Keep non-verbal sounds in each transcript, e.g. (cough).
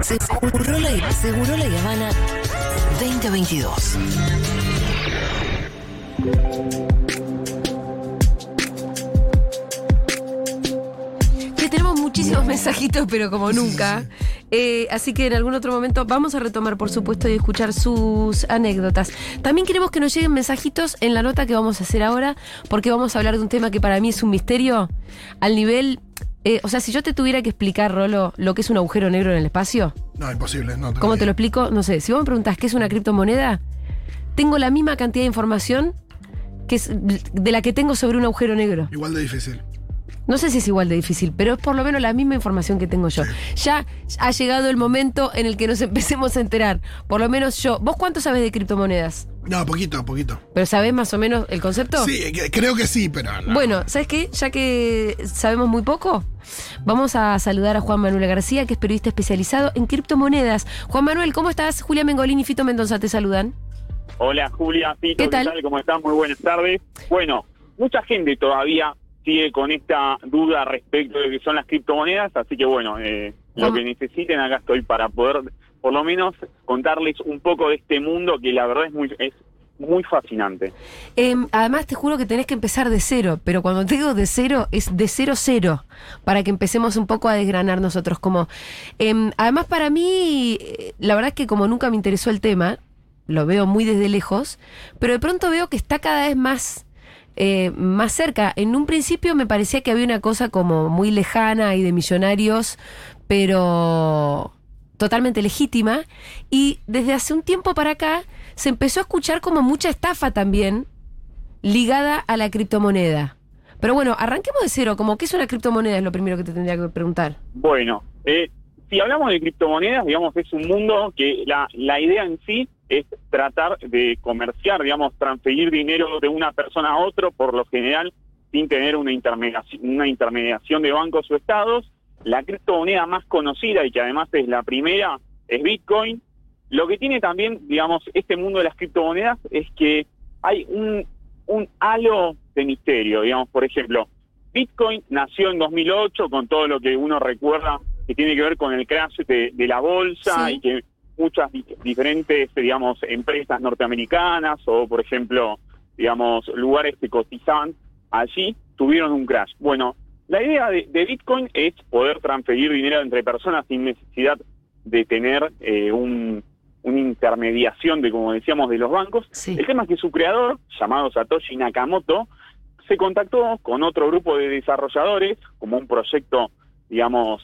Seguro la, Seguro la Habana 2022. Que tenemos muchísimos mensajitos, pero como nunca. Eh, así que en algún otro momento vamos a retomar, por supuesto, y escuchar sus anécdotas. También queremos que nos lleguen mensajitos en la nota que vamos a hacer ahora, porque vamos a hablar de un tema que para mí es un misterio al nivel. Eh, o sea, si yo te tuviera que explicar, Rolo, lo que es un agujero negro en el espacio, No, imposible. No, ¿cómo te lo explico? No sé, si vos me preguntás qué es una criptomoneda, tengo la misma cantidad de información que es de la que tengo sobre un agujero negro. Igual de difícil. No sé si es igual de difícil, pero es por lo menos la misma información que tengo yo. Ya ha llegado el momento en el que nos (laughs) empecemos a enterar. Por lo menos yo. ¿Vos cuánto sabés de criptomonedas? No, poquito, poquito. ¿Pero sabés más o menos el concepto? Sí, que- creo que sí, pero no. Bueno, ¿sabes qué? Ya que sabemos muy poco, vamos a saludar a Juan Manuel García, que es periodista especializado en criptomonedas. Juan Manuel, ¿cómo estás? Julia Mengolini y Fito Mendoza te saludan. Hola Julia, Fito, ¿Qué tal? ¿Cómo estás? Muy buenas tardes. Bueno, mucha gente todavía sigue con esta duda respecto de qué son las criptomonedas, así que bueno, eh, lo que necesiten acá estoy para poder por lo menos contarles un poco de este mundo que la verdad es muy es muy fascinante. Em, además, te juro que tenés que empezar de cero, pero cuando te digo de cero, es de cero cero, para que empecemos un poco a desgranar nosotros. Como, em, además, para mí, eh, la verdad es que como nunca me interesó el tema, lo veo muy desde lejos, pero de pronto veo que está cada vez más, eh, más cerca. En un principio me parecía que había una cosa como muy lejana y de millonarios, pero totalmente legítima. Y desde hace un tiempo para acá se empezó a escuchar como mucha estafa también ligada a la criptomoneda. Pero bueno, arranquemos de cero, como qué es una criptomoneda es lo primero que te tendría que preguntar. Bueno, eh, si hablamos de criptomonedas, digamos, es un mundo que la, la idea en sí es tratar de comerciar, digamos, transferir dinero de una persona a otro, por lo general, sin tener una intermediación, una intermediación de bancos o estados. La criptomoneda más conocida y que además es la primera es Bitcoin. Lo que tiene también, digamos, este mundo de las criptomonedas es que hay un, un halo de misterio, digamos, por ejemplo, Bitcoin nació en 2008 con todo lo que uno recuerda que tiene que ver con el crash de, de la bolsa Sí. y que muchas di- diferentes, digamos, empresas norteamericanas o, por ejemplo, digamos, lugares que cotizaban allí tuvieron un crash. Bueno, la idea de, de Bitcoin es poder transferir dinero entre personas sin necesidad de tener eh, un, una intermediación de, como decíamos, de los bancos. Sí. El tema es que su creador, llamado Satoshi Nakamoto, se contactó con otro grupo de desarrolladores, como un proyecto, digamos,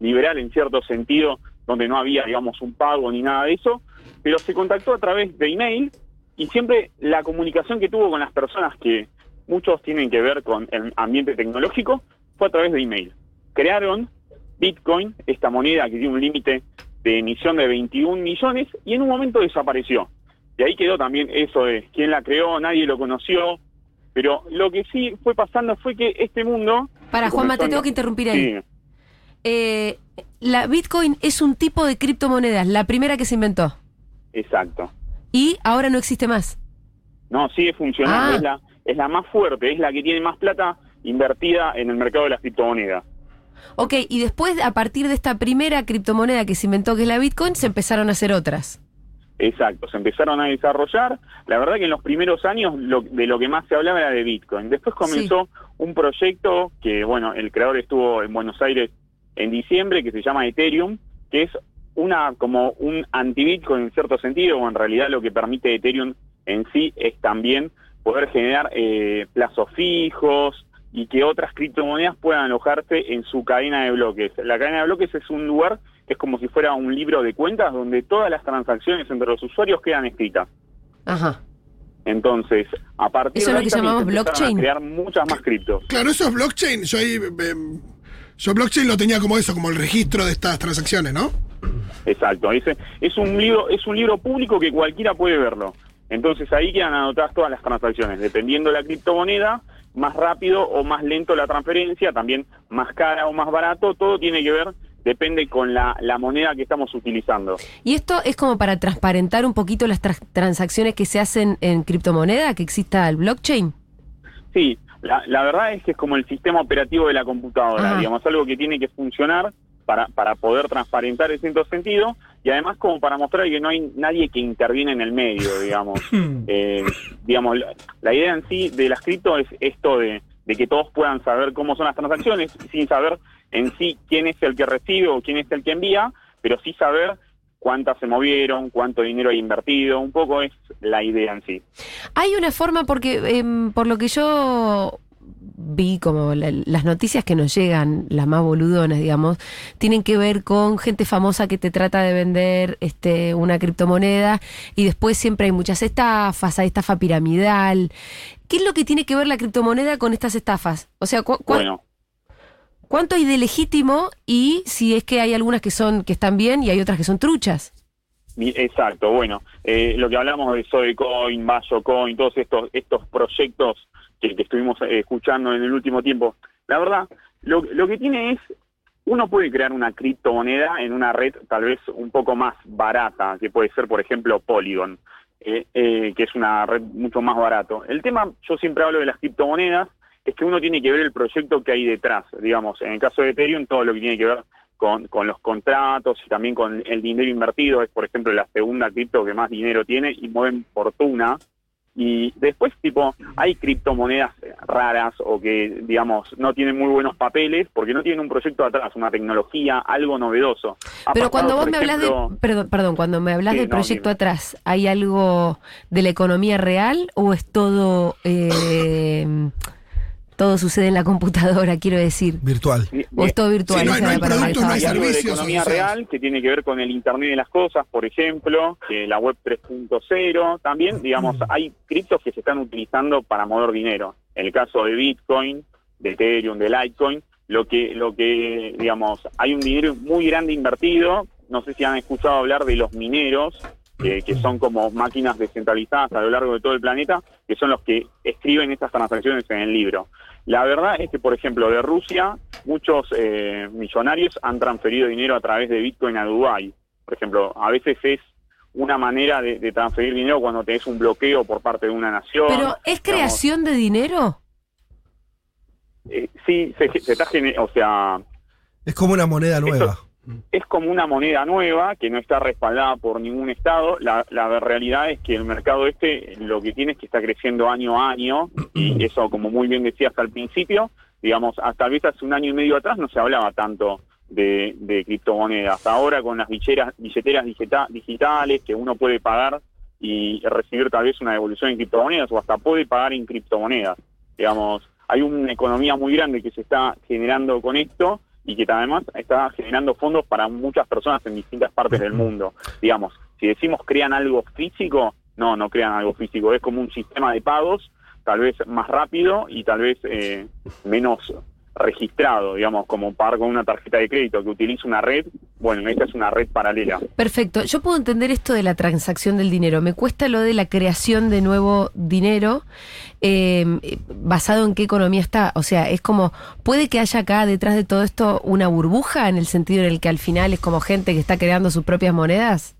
liberal en cierto sentido, donde no había, digamos, un pago ni nada de eso, pero se contactó a través de email y siempre la comunicación que tuvo con las personas que muchos tienen que ver con el ambiente tecnológico fue a través de email. Crearon Bitcoin, esta moneda que tiene un límite de emisión de 21 millones, y en un momento desapareció. Y ahí quedó también eso de quién la creó, nadie lo conoció, pero lo que sí fue pasando fue que este mundo... Para, Juanma, te tengo que interrumpir ahí. Sí, Eh, la Bitcoin es un tipo de criptomonedas, la primera que se inventó. exacto. Y ahora no existe más. No, sigue funcionando, Ah. es, la, es la más fuerte, es la que tiene más plata invertida en el mercado de las criptomonedas. Ok, y después, a partir de esta primera criptomoneda que se inventó, que es la Bitcoin, se empezaron a hacer otras. Exacto, se empezaron a desarrollar. La verdad que en los primeros años lo- de lo que más se hablaba era de Bitcoin. Después comenzó un proyecto que, bueno, el creador estuvo en Buenos Aires en diciembre, que se llama Ethereum, que es una como un anti-Bitcoin en cierto sentido, o en realidad lo que permite Ethereum en sí es también poder generar eh, plazos fijos y que otras criptomonedas puedan alojarse en su cadena de bloques. La cadena de bloques es un lugar que es como si fuera un libro de cuentas donde todas las transacciones entre los usuarios quedan escritas. Ajá. Entonces, a partir Eso es de lo ahí que llamamos blockchain. crear muchas más criptos. Claro, eso es blockchain. Yo ahí. em, yo blockchain lo tenía como eso, como el registro de estas transacciones, ¿no? Exacto, ese es un libro es un libro público que cualquiera puede verlo. Entonces ahí quedan anotadas todas las transacciones, dependiendo de la criptomoneda, más rápido o más lento la transferencia, también más cara o más barato, todo tiene que ver, depende con la, la moneda que estamos utilizando. Y esto es como para transparentar un poquito las transacciones que se hacen en criptomoneda, que exista el blockchain. Sí, la, la verdad es que es como el sistema operativo de la computadora, Ajá. digamos, algo que tiene que funcionar para, para poder transparentar en cierto sentido y además como para mostrar que no hay nadie que interviene en el medio, digamos. (laughs) Eh, digamos, la, la idea en sí de las cripto es esto de, de que todos puedan saber cómo son las transacciones sin saber en sí quién es el que recibe o quién es el que envía, pero sí saber cuántas se movieron, cuánto dinero hay invertido, un poco es la idea en sí. Hay una forma, porque em, por lo que yo vi como la- las noticias que nos llegan, las más boludonas, digamos, tienen que ver con gente famosa que te trata de vender este una criptomoneda y después siempre hay muchas estafas, hay estafa piramidal. ¿Qué es lo que tiene que ver la criptomoneda con estas estafas? O sea, cu- cu- Bueno, ¿cuánto hay de legítimo y si es que hay algunas que son que están bien y hay otras que son truchas? Exacto, bueno, eh, lo que hablamos de Soycoin, Coin, todos estos estos proyectos que, estuvimos eh, escuchando en el último tiempo, la verdad, lo, lo que tiene es, uno puede crear una criptomoneda en una red tal vez un poco más barata, que puede ser, por ejemplo, Polygon, eh, que es una red mucho más barato. El tema, yo siempre hablo de las criptomonedas, es que uno tiene que ver el proyecto que hay detrás, digamos, en el caso de Ethereum, todo lo que tiene que ver con, con los contratos y también con el dinero invertido. Es, por ejemplo, la segunda cripto que más dinero tiene y mueven fortuna. Y después, tipo, hay criptomonedas raras o que, digamos, no tienen muy buenos papeles porque no tienen un proyecto atrás, una tecnología, algo novedoso. Ha Pero cuando vos me hablas de, perdón, perdón, cuando me hablas Sí, del proyecto atrás, ¿hay algo de la economía real o es todo, eh, todo sucede en la computadora, quiero decir? Virtual. ¿O es todo virtual? Sí, no hay- no hay productos, no hay de economía o sea. real que tiene que ver con el Internet de las cosas, por ejemplo, la web 3.0. También, digamos, hay criptos que se están utilizando para mover dinero. En el caso de Bitcoin, de Ethereum, de Litecoin, lo que, lo que, digamos, hay un dinero muy grande invertido. No sé si han escuchado hablar de los mineros, que, que son como máquinas descentralizadas a lo largo de todo el planeta, que son los que escriben estas transacciones en el libro. La verdad es que, por ejemplo, de Rusia, muchos eh, millonarios han transferido dinero a través de Bitcoin a Dubái. Por ejemplo, a veces es una manera de, de transferir dinero cuando tenés un bloqueo por parte de una nación. Pero, ¿es digamos. creación de dinero? Eh, sí, se, se está o sea, Es como una moneda nueva. Es como una moneda nueva que no está respaldada por ningún estado. La, la realidad es que el mercado este lo que tiene es que está creciendo año a año (clears throat) y eso, como muy bien decías al principio, digamos, hasta vez hace un año y medio atrás no se hablaba tanto de, de criptomonedas. Ahora con las billeteras, billeteras digita- digitales que uno puede pagar y recibir tal vez una devolución en criptomonedas o hasta puede pagar en criptomonedas. Digamos, hay una economía muy grande que se está generando con esto y que además está generando fondos para muchas personas en distintas partes del mundo. Digamos, si decimos crean algo físico, no, no crean algo físico, es como un sistema de pagos, tal vez más rápido y tal vez eh, menos registrado, digamos, como pagar con una tarjeta de crédito que utiliza una red, bueno, esta es una red paralela. Perfecto. Yo puedo entender esto de la transacción del dinero. Me cuesta lo de la creación de nuevo dinero. eh, ¿Basado en qué economía está? O sea, es como, ¿puede que haya acá detrás de todo esto una burbuja en el sentido en el que al final es como gente que está creando sus propias monedas?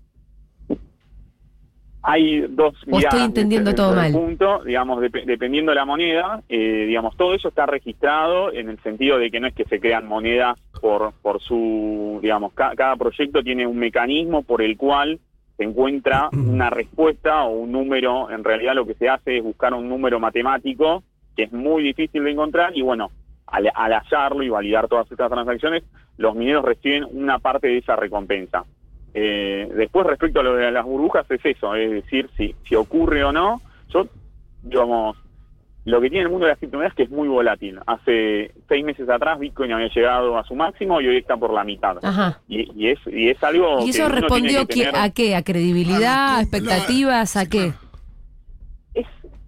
Hay dos ¿O estoy miradas entendiendo desde- todo mal? punto, digamos, dep- dependiendo de la moneda, eh, digamos, todo eso está registrado en el sentido de que no es que se crean monedas por, por su, digamos, ca- cada proyecto tiene un mecanismo por el cual se encuentra una respuesta o un número, en realidad lo que se hace es buscar un número matemático que es muy difícil de encontrar y bueno, al, al hallarlo y validar todas estas transacciones, los mineros reciben una parte de esa recompensa. Eh, después, respecto a lo de las burbujas, es eso, es decir, si, si ocurre o no. Yo, digamos, lo que tiene el mundo de las criptomonedas es que es muy volátil. Hace seis meses atrás Bitcoin había llegado a su máximo y hoy está por la mitad. Ajá. Y, y es, y es algo ¿Y eso respondió que tener- a qué? ¿A credibilidad? Ah, ¿A expectativas? ¿A qué?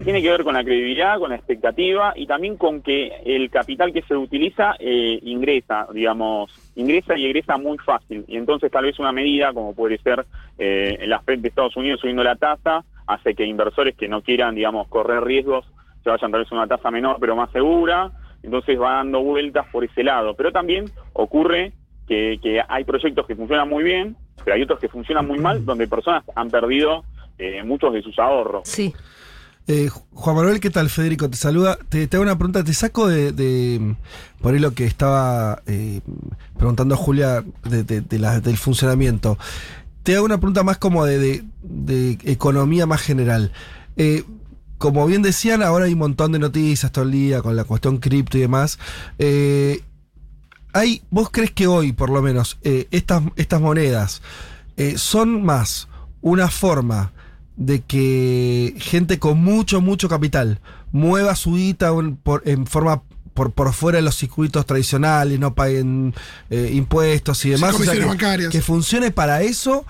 Tiene que ver con la credibilidad, con la expectativa y también con que el capital que se utiliza eh, ingresa, digamos, ingresa y egresa muy fácil. Y entonces tal vez una medida, como puede ser eh, la Fed de Estados Unidos subiendo la tasa, hace que inversores que no quieran, digamos, correr riesgos se vayan tal vez a una tasa menor pero más segura. Entonces va dando vueltas por ese lado. Pero también ocurre que, que hay proyectos que funcionan muy bien, pero hay otros que funcionan muy mal, donde personas han perdido eh, muchos de sus ahorros. Sí. Eh, Juan Manuel, ¿qué tal? Federico, te saluda. Te, hago una pregunta, te saco de, por ahí lo que estaba eh, preguntando Julia de- del funcionamiento. Te hago una pregunta más como de, economía más general. Eh, como bien decían, ahora hay un montón de noticias todo el día con la cuestión cripto y demás. Hay, ¿Vos crees que hoy, por lo menos, estas, estas monedas son más una forma de que gente con mucho, mucho capital mueva su guita por- en forma por, por fuera de los circuitos tradicionales, no paguen eh, impuestos y demás? O sea, que, bancarias. que funcione para eso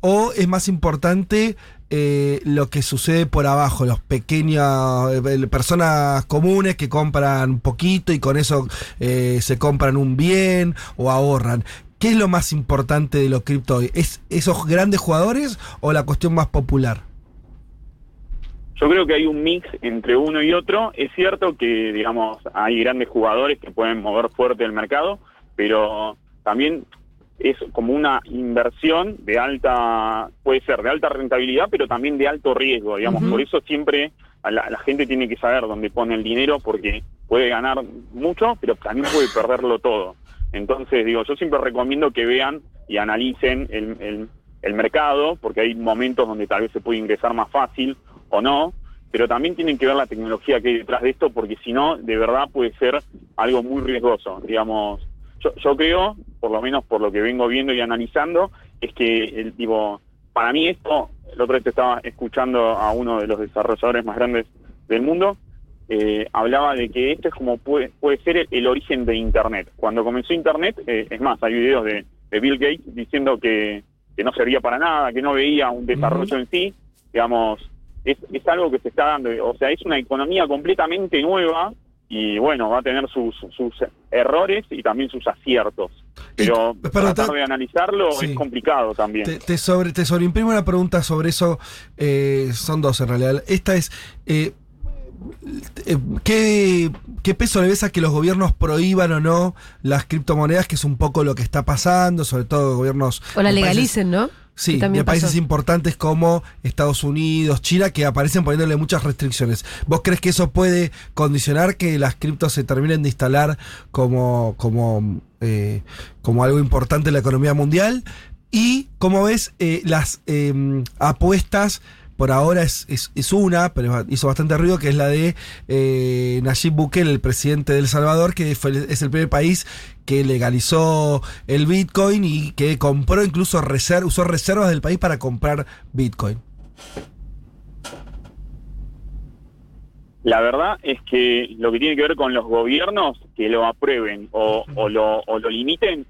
o es más importante eh, lo que sucede por abajo, los pequeños, eh, personas comunes que compran poquito y con eso se compran un bien o ahorran. ¿Qué es lo más importante de los cripto hoy? ¿Es esos grandes jugadores o la cuestión más popular? Yo creo que hay un mix entre uno y otro. Es cierto que, digamos, hay grandes jugadores que pueden mover fuerte el mercado, pero también es como una inversión de alta, puede ser de alta rentabilidad, pero también de alto riesgo, digamos. Por eso siempre a la, la gente tiene que saber dónde pone el dinero, porque puede ganar mucho, pero también puede perderlo todo. Entonces, digo, yo siempre recomiendo que vean y analicen el, el- el mercado, porque hay momentos donde tal vez se puede ingresar más fácil o no, pero también tienen que ver la tecnología que hay detrás de esto, porque si no, de verdad puede ser algo muy riesgoso. Digamos, yo, yo creo, por lo menos por lo que vengo viendo y analizando, es que, el, digo, para mí esto, el otro día te estaba escuchando a uno de los desarrolladores más grandes del mundo, eh, hablaba de que esto es como puede, puede ser el, el origen de Internet. Cuando comenzó Internet, eh, es más, hay videos de, de Bill Gates diciendo que, que no servía para nada, que no veía un desarrollo en sí, digamos, es, es algo que se está dando, o sea, es una economía completamente nueva y bueno, va a tener sus, sus errores y también sus aciertos. Pero Y, perdón, tratar de analizarlo Sí. es complicado también. Te, te sobre, te sobreimprimo una pregunta sobre eso. eh, son dos en realidad. Esta es. eh, eh, ¿qué, ¿Qué peso le ves a que los gobiernos prohíban o no las criptomonedas? Que es un poco lo que está pasando, sobre todo gobiernos. O la países- legalicen, ¿no? Sí, de países pasó. importantes como Estados Unidos, China, que aparecen poniéndole muchas restricciones. ¿Vos crees que eso puede condicionar que las criptos se terminen de instalar como, como, eh, como algo importante en la economía mundial? Y, como ves, eh, las eh, apuestas, por ahora es, es, una, pero hizo bastante ruido, que es la de eh, Nayib Bukele, el presidente de El Salvador, que fue, es el primer país que legalizó el Bitcoin y que compró incluso reser- usó reservas del país para comprar Bitcoin. La verdad es que lo que tiene que ver con los gobiernos que lo aprueben o lo limiten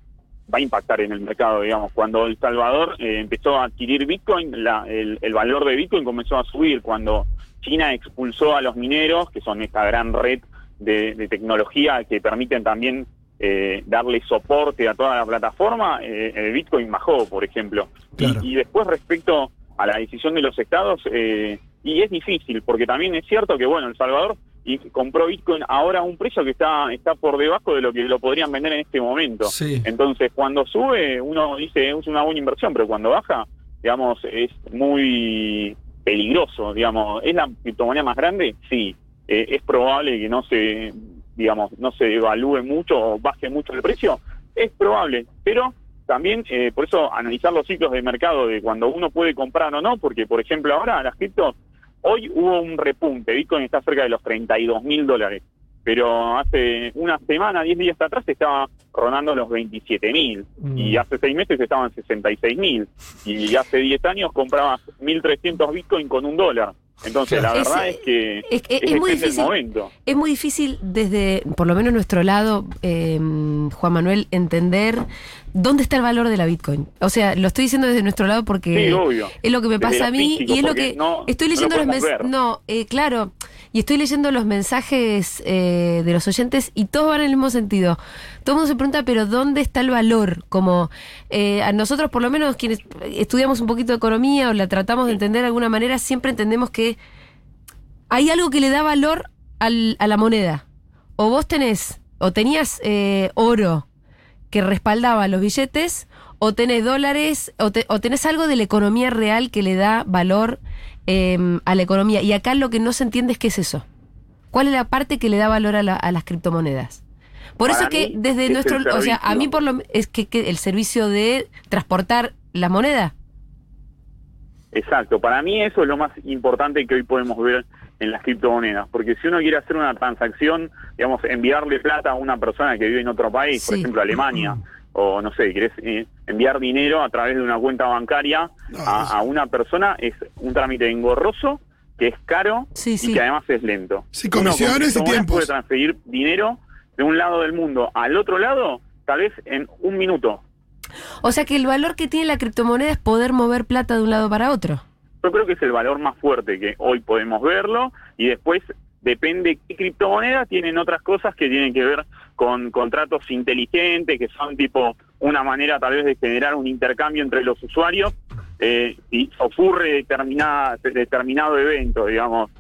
va a impactar en el mercado, digamos. Cuando El Salvador eh, empezó a adquirir Bitcoin, la- el, el valor de Bitcoin comenzó a subir. Cuando China expulsó a los mineros, que son esta gran red de, de tecnología que permiten también eh, darle soporte a toda la plataforma, eh, el Bitcoin bajó, por ejemplo. Y- Claro. Y, después respecto a la decisión de los estados, eh, y es difícil, porque también es cierto que, bueno, El Salvador y compró Bitcoin ahora a un precio que está, está por debajo de lo que lo podrían vender en este momento. Sí. Entonces, cuando sube, uno dice es una buena inversión, pero cuando baja, digamos, es muy peligroso, digamos. ¿Es la criptomoneda más grande? Sí. Eh, es probable que no se, digamos, no se evalúe mucho o baje mucho el precio. Es probable, pero también, eh, por eso, analizar los ciclos de mercado de cuando uno puede comprar o no, porque, por ejemplo, ahora las criptos, hoy hubo un repunte, Bitcoin está cerca de los 32 mil dólares, pero hace una semana, 10 días atrás, estaba rondando los 27 mil, Mm. y hace seis meses estaban 66 mil, y hace 10 años comprabas 1.300 Bitcoin con un dólar. Entonces, la verdad es, que es- es- muy difícil. momento. Es muy difícil desde, por lo menos nuestro lado, eh, Juan Manuel, entender dónde está el valor de la Bitcoin. O sea, lo estoy diciendo desde nuestro lado porque Sí, obvio. es lo que me Desde pasa a mí y es lo que no- estoy no lo leyendo los mensajes. No, eh, claro. Y estoy leyendo los mensajes eh, de los oyentes y todos van en el mismo sentido. Todo el mundo se pregunta, pero ¿dónde está el valor? Como eh, a nosotros, por lo menos quienes estudiamos un poquito de economía o la tratamos de entender de alguna manera, siempre entendemos que hay algo que le da valor al- a la moneda. O vos tenés, o tenías eh, oro que respaldaba los billetes, o tenés dólares, o, o tenés algo de la economía real que le da valor em, a la economía. Y acá lo que no se entiende es qué es eso. ¿Cuál es la parte que le da valor a, la- a las criptomonedas? Por Para eso que desde es nuestro, o sea, a mí por lo es que, que el servicio de transportar la moneda. Exacto, para mí eso es lo más importante que hoy podemos ver en las criptomonedas, porque si uno quiere hacer una transacción, digamos, enviarle plata a una persona que vive en otro país, por ejemplo Alemania, o no sé, querés eh, enviar dinero a través de una cuenta bancaria No, a, una persona, es un trámite engorroso, que es caro Sí, y que además es lento. Sí, Uno con comisiones y criptomonedas tiempos. puede transferir dinero de un lado del mundo al otro lado, tal vez en un minuto. O sea que el valor que tiene la criptomoneda es poder mover plata de un lado para otro. Yo creo que es el valor más fuerte que hoy podemos verlo y después depende qué criptomoneda tienen otras cosas que tienen que ver con contratos inteligentes, que son tipo una manera tal vez de generar un intercambio entre los usuarios eh, y ocurre determinada, determinado evento, digamos.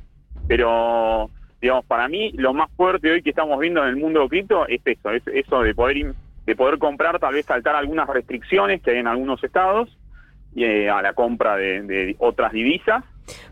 Pero, digamos, para mí lo más fuerte hoy que estamos viendo en el mundo cripto es eso, es eso de poder, de poder comprar, tal vez saltar algunas restricciones que hay en algunos estados eh, a la compra de, de otras divisas.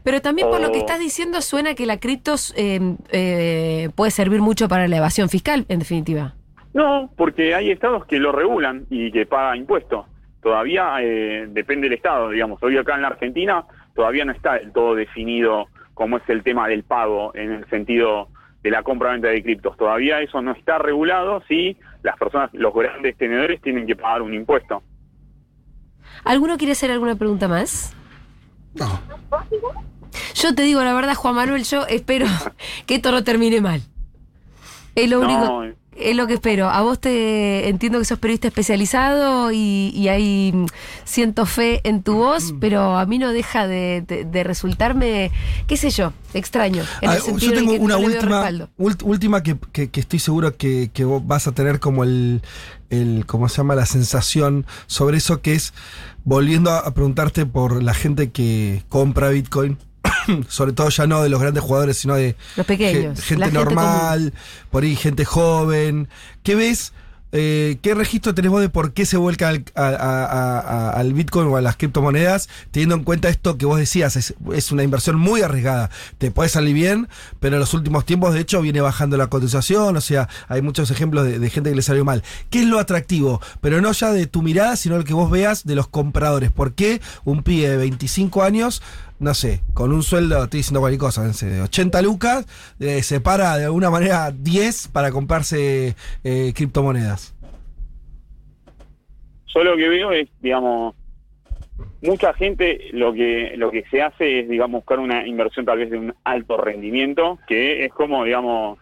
Pero también por lo que O- estás diciendo suena que la criptos eh, eh, puede servir mucho para la evasión fiscal, en definitiva. No, porque hay estados que lo regulan y que pagan impuestos. Todavía eh, depende del estado, digamos. Hoy acá en la Argentina todavía no está del todo definido cómo es el tema del pago en el sentido de la compra-venta de criptos. Todavía eso no está regulado si las personas, los grandes tenedores tienen que pagar un impuesto. ¿Alguno quiere hacer alguna pregunta más? No. Yo te digo la verdad, Juan Manuel, yo espero (laughs) que esto no termine mal. Es lo único, No, es lo que espero. A vos te entiendo que sos periodista especializado y, y hay mm, siento fe en tu voz, pero a mí no deja de, de- de resultarme, qué sé yo, extraño. En Ah, el sentido yo en tengo que una no última, última que, que- que estoy seguro que, que vos vas a tener como el, el, ¿cómo se llama? La sensación sobre eso que es, volviendo a, a preguntarte por la gente que compra Bitcoin, (clears throat) sobre todo ya no de los grandes jugadores, sino de Los pequeños, ge- gente normal, por ahí gente joven. ¿Qué ves? Eh, ¿Qué registro tenés vos de por qué se vuelca al, a- a- a- a- al Bitcoin o a las criptomonedas, teniendo en cuenta esto que vos decías, es, es una inversión muy arriesgada, te puede salir bien, pero en los últimos tiempos de hecho viene bajando la cotización, o sea, hay muchos ejemplos de, de gente que le salió mal. ¿Qué es lo atractivo? Pero no ya de tu mirada, sino el que vos veas de los compradores. ¿Por qué un pibe de 25 años no sé, con un sueldo, estoy diciendo cualquier cosa, de 80 lucas, eh, separa de alguna manera 10 para comprarse eh, criptomonedas. Yo lo que veo es, digamos, mucha gente lo que lo que se hace es, digamos, buscar una inversión tal vez de un alto rendimiento, que es como, digamos,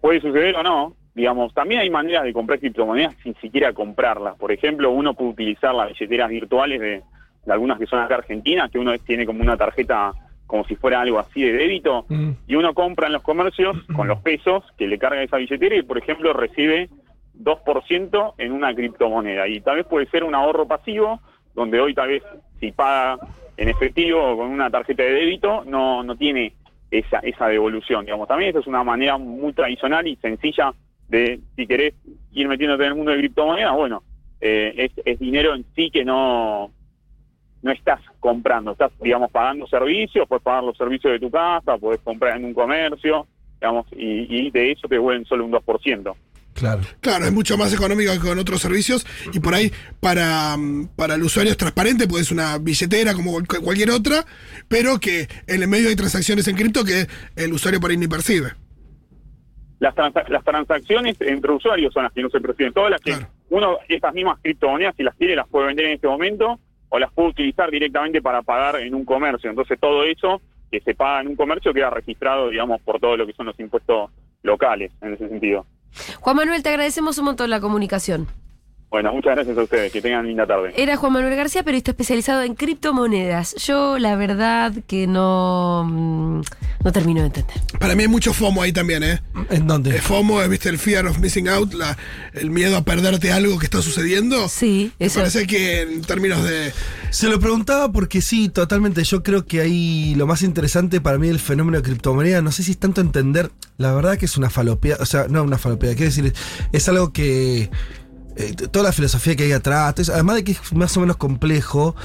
puede suceder o no. Digamos, también hay maneras de comprar criptomonedas sin siquiera comprarlas. Por ejemplo, uno puede utilizar las billeteras virtuales de, de algunas que son acá argentinas, que uno tiene como una tarjeta como si fuera algo así de débito, Mm. y uno compra en los comercios (clears throat) con los pesos que le carga esa billetera y, por ejemplo, recibe 2% en una criptomoneda. Y tal vez puede ser un ahorro pasivo, donde hoy tal vez si paga en efectivo o con una tarjeta de débito, no, no tiene esa, esa devolución. Digamos, también esa es una manera muy tradicional y sencilla de, si querés ir metiéndote en el mundo de criptomonedas, bueno, eh, es, es dinero en sí que no no estás comprando, estás, digamos, pagando servicios, puedes pagar los servicios de tu casa, puedes comprar en un comercio, digamos, y, y de eso te vuelven solo un 2%. Claro. Claro, es mucho más económico que con otros servicios y por ahí para, mm, para el usuario es transparente, pues es una billetera como cual- cualquier otra, pero que en el medio hay transacciones en cripto que el usuario por ahí ni percibe. Las, transa- las transacciones entre usuarios son las que no se perciben, todas las que Claro. uno, estas mismas criptomonedas, si las quiere, las puede vender en este momento o las puede utilizar directamente para pagar en un comercio. Entonces todo eso que se paga en un comercio queda registrado, digamos, por todo lo que son los impuestos locales, en ese sentido. Juan Manuel, te agradecemos un montón la comunicación. Bueno, muchas gracias a ustedes, que tengan linda tarde. Era Juan Manuel García, periodista especializado en criptomonedas. Yo, la verdad, que no, mm, no termino de entender. Para mí hay mucho FOMO ahí también, ¿eh? ¿En dónde? El FOMO es, viste, el fear of missing out, la, el miedo a perderte algo que está sucediendo. Sí, Me eso. parece que en términos de... Se lo preguntaba porque sí, totalmente. Yo creo que ahí lo más interesante para mí del fenómeno de criptomoneda, no sé si es tanto entender, la verdad que es una falopea, o sea, no una falopea, quiero decir, es algo que eh, toda la filosofía que hay atrás, además de que es más o menos complejo,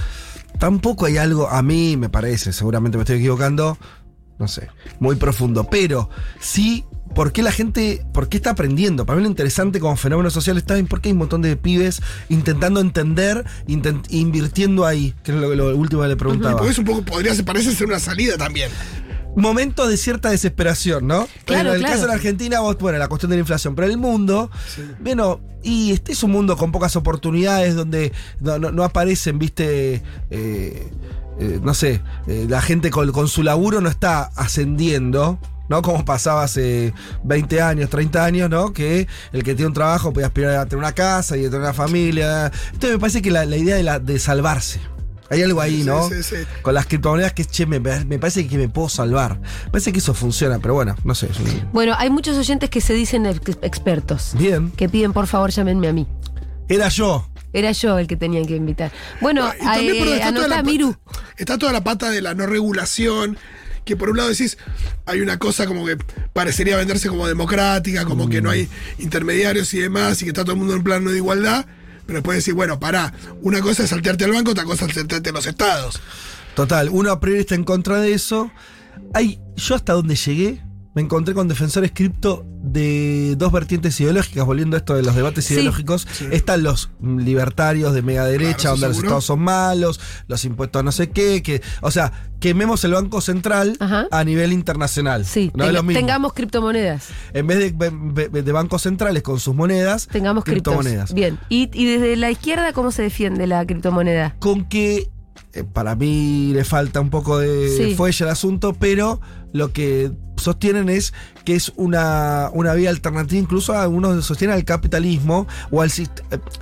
tampoco hay algo, a mí me parece, seguramente me estoy equivocando, no sé, muy profundo, pero sí, ¿por qué la gente, por qué está aprendiendo? Para mí lo interesante como fenómeno social está en por qué hay un montón de pibes intentando entender, intent- invirtiendo ahí, que es lo, último que le preguntaba. Porque un poco, podría ser, parece ser una salida también. Momentos de cierta desesperación, ¿no? Claro, en el claro. caso de la Argentina, vos, bueno, la cuestión de la inflación, pero el mundo, bueno, y este es un mundo con pocas oportunidades donde no, no- no aparecen, viste, eh, eh, no sé, eh, la gente con, con su laburo no está ascendiendo. ¿no? Como pasaba hace 20 años, 30 años, ¿no? Que el que tiene un trabajo puede aspirar a tener una casa y a tener una familia. Entonces me parece que la, la idea de, la, de salvarse. Hay algo ahí, Sí, ¿no? sí, sí. Con las criptomonedas que, che, me, me parece que me puedo salvar. Me parece que eso funciona, pero bueno, no sé. un- Bueno, hay muchos oyentes que se dicen ex- expertos. Bien. Que piden, por favor, llámenme a mí. Era yo. Era yo el que tenían que invitar. Bueno, y también, eh, perdón, está, toda anotá, la Miru. pata, está toda la pata de la no regulación, que por un lado decís, hay una cosa como que parecería venderse como democrática, como que no hay intermediarios y demás, y que está todo el mundo en plano de igualdad, pero después decís, bueno, pará, una cosa es saltearte al banco, otra cosa es saltearte a los estados. Total, uno a priori está en contra de eso. Yo hasta donde llegué, me encontré con defensores cripto de dos vertientes ideológicas, volviendo a esto de los debates Sí. ideológicos. Están los libertarios de mega derecha, Claro, donde los estados son malos, los impuestos no sé qué, que, o sea, quememos el Banco Central Ajá. a nivel internacional. Sí, no es tenga- lo mismo. tengamos criptomonedas. En vez de, de- bancos centrales con sus monedas, Tengamos criptomonedas. criptomonedas. Bien. ¿Y, y desde la izquierda cómo se defiende la criptomoneda? con que eh, para mí le falta un poco de Sí. fuelle al asunto, pero lo que sostienen es que es una, una vía alternativa, incluso algunos sostienen al capitalismo o al, eh,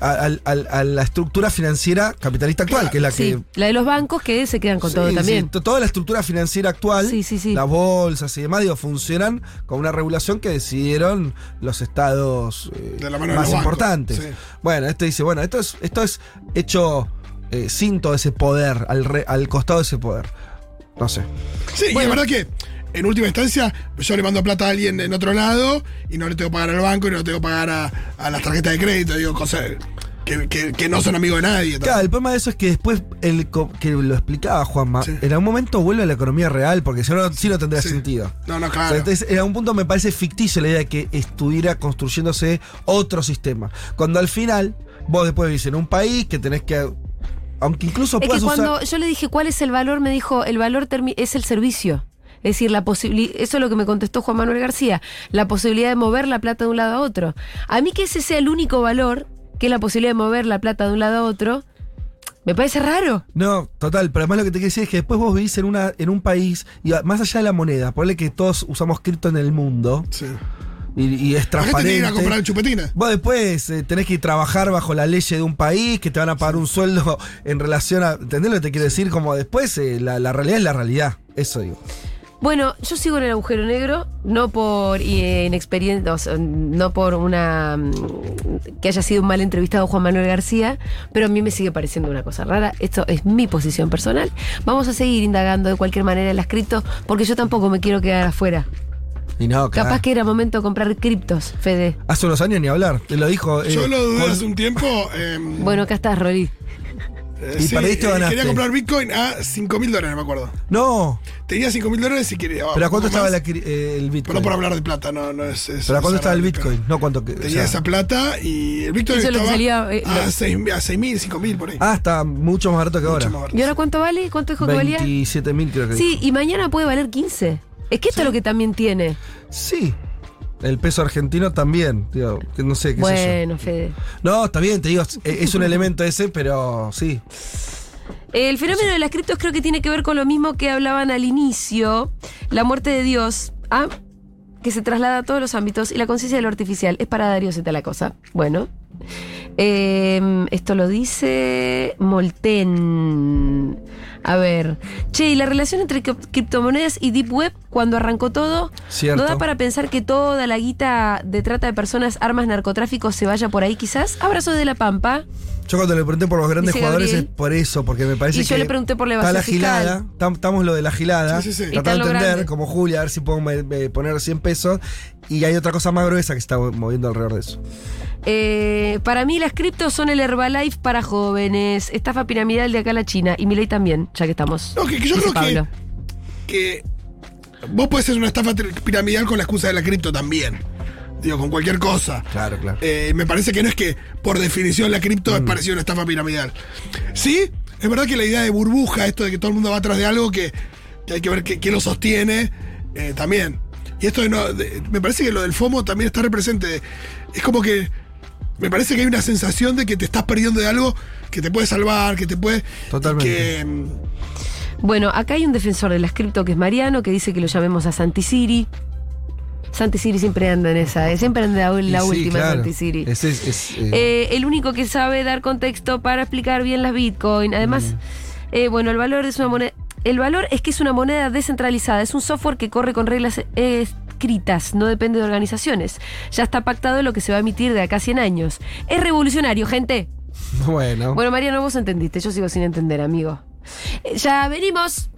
al- al- a la estructura financiera capitalista actual, que es la Sí, que... la de los bancos que se quedan con Sí, todo también. to- toda la estructura financiera actual, Sí, sí, sí. las bolsas y demás, digo, funcionan con una regulación que decidieron los estados eh, De la mano de más los importantes. sí. Bueno, este dice, bueno, esto es, esto es hecho eh, sin todo ese poder, al, re- al costado de ese poder. No sé. Sí, y Bueno. es verdad que en última instancia yo le mando plata a alguien en otro lado y no le tengo que pagar al banco y no le tengo que pagar a, a las tarjetas de crédito, digo, cosas que, que- que no son amigos de nadie. Claro, el problema de eso es que después, el, co- que lo explicaba Juanma, Sí. en algún momento vuelve a la economía real, porque si no, sí no tendría Sí. sentido. No, no, O claro. sea, entonces, en algún punto me parece ficticio la idea de que estuviera construyéndose otro sistema. Cuando al final, vos después vivís en un país que tenés que. Aunque incluso Es puedas que cuando usar. yo le dije cuál es el valor, me dijo, el valor es el servicio. Es decir, la posibilidad, eso es lo que me contestó Juan Manuel García, la posibilidad de mover la plata de un lado a otro. A mí que ese sea el único valor, que es la posibilidad de mover la plata de un lado a otro, me parece raro. No, total, pero además lo que te quiero decir es que después vos vivís en, una, en un país, y más allá de la moneda, ponle que todos usamos cripto en el mundo, Sí. y, y es que ir transparente. a comprar chupetina. Vos después eh, tenés que trabajar bajo la ley de un país, que te van a pagar un sueldo en relación a. ¿Entendés lo que te quiero decir? Como después eh, la, la realidad es la realidad. Eso digo. Bueno, yo sigo en el agujero negro, no por eh, inexperiencia, o sea, no por una mm, que haya sido un mal entrevistado Juan Manuel García, pero a mí me sigue pareciendo una cosa rara. Esto es mi posición personal. Vamos a seguir indagando de cualquier manera en las cripto, porque yo tampoco me quiero quedar afuera. Y no, Capaz cagá. que era momento de comprar criptos, Fede. Hace unos años ni hablar. Te lo dijo. eh, Yo lo dudé hace un tiempo. eh, Bueno, acá estás, Rolly. Eh, y perdiste o ganaste. Quería comprar Bitcoin a 5 mil dólares, me acuerdo. No. Tenía 5 mil dólares y quería. ¿Pero a cuánto estaba la eh, el Bitcoin? Pero no por hablar de plata, no, no es. es- ¿Pero a cuánto es estaba el Bitcoin? pero No, cuánto que. Tenía o sea, esa plata y el Bitcoin estaba salía, eh, a lo- 6 a 6 mil, 5 mil por ahí. Ah, está mucho más barato que ahora. Mucho más barato. ¿Y ahora cuánto vale? ¿Cuánto dijo que valía? 27 mil creo que Sí, dijo. y mañana puede valer 15. Es que esto es lo que también tiene. Sí. El peso argentino también. Digo, que no sé qué sé Bueno, Fede. yo. No, está bien, te digo, es, es un elemento ese, pero sí. El fenómeno de las criptos creo que tiene que ver con lo mismo que hablaban al inicio, la muerte de Dios, ¿ah? que se traslada a todos los ámbitos y la conciencia de lo artificial. Es para Darío Z la cosa. Bueno. Eh, esto lo dice Molten. A ver. Che, ¿y la relación entre crip- criptomonedas y Deep Web cuando arrancó todo? Cierto. ¿No da para pensar que toda la guita de trata de personas, armas, narcotráfico se vaya por ahí quizás? Abrazo de la Pampa. Yo cuando le pregunté por los grandes Dice jugadores Gabriel. es por eso, porque me parece Y que. yo le pregunté por la Está la fiscal. gilada, tam- estamos lo de la gilada. Sí, sí, sí. Está Tratando lo de entender, grande. como Julia, a ver si puedo me- me poner 100 pesos. Y hay otra cosa más gruesa que se está moviendo alrededor de eso. Eh, para mí las criptos son el Herbalife para jóvenes. Estafa piramidal de acá a la China. Y Milei también, ya que estamos. No, que, que yo creo que, Pablo. que vos podés hacer una estafa piramidal con la excusa de la cripto también. Digo, con cualquier cosa. Claro, claro. Eh, me parece que no es que por definición la cripto es parecida a una estafa piramidal. Sí, es verdad que la idea de burbuja, esto de que todo el mundo va atrás de algo que, que hay que ver qué- quién lo sostiene, eh, también. Y esto de no, de- me parece que lo del FOMO también está represente. Es como que me parece que hay una sensación de que te estás perdiendo de algo que te puede salvar, que te puede. Totalmente. Que, mm, Bueno, acá hay un defensor de las cripto que es Mariano, que dice que lo llamemos a Santi Siri. Santi Siri siempre anda en esa, eh, siempre anda la, la sí, última claro. Santi Siri. Es, es- es, eh, Eh, el único que sabe dar contexto para explicar bien las Bitcoin. Además, eh, bueno, el valor es una moneda. El valor es que es una moneda descentralizada, es un software que corre con reglas eh, escritas, no depende de organizaciones. Ya está pactado lo que se va a emitir de acá a 100 años. Es revolucionario, gente. (laughs) bueno. Bueno, Mariano, vos entendiste, yo sigo sin entender, amigo. Eh, ya venimos.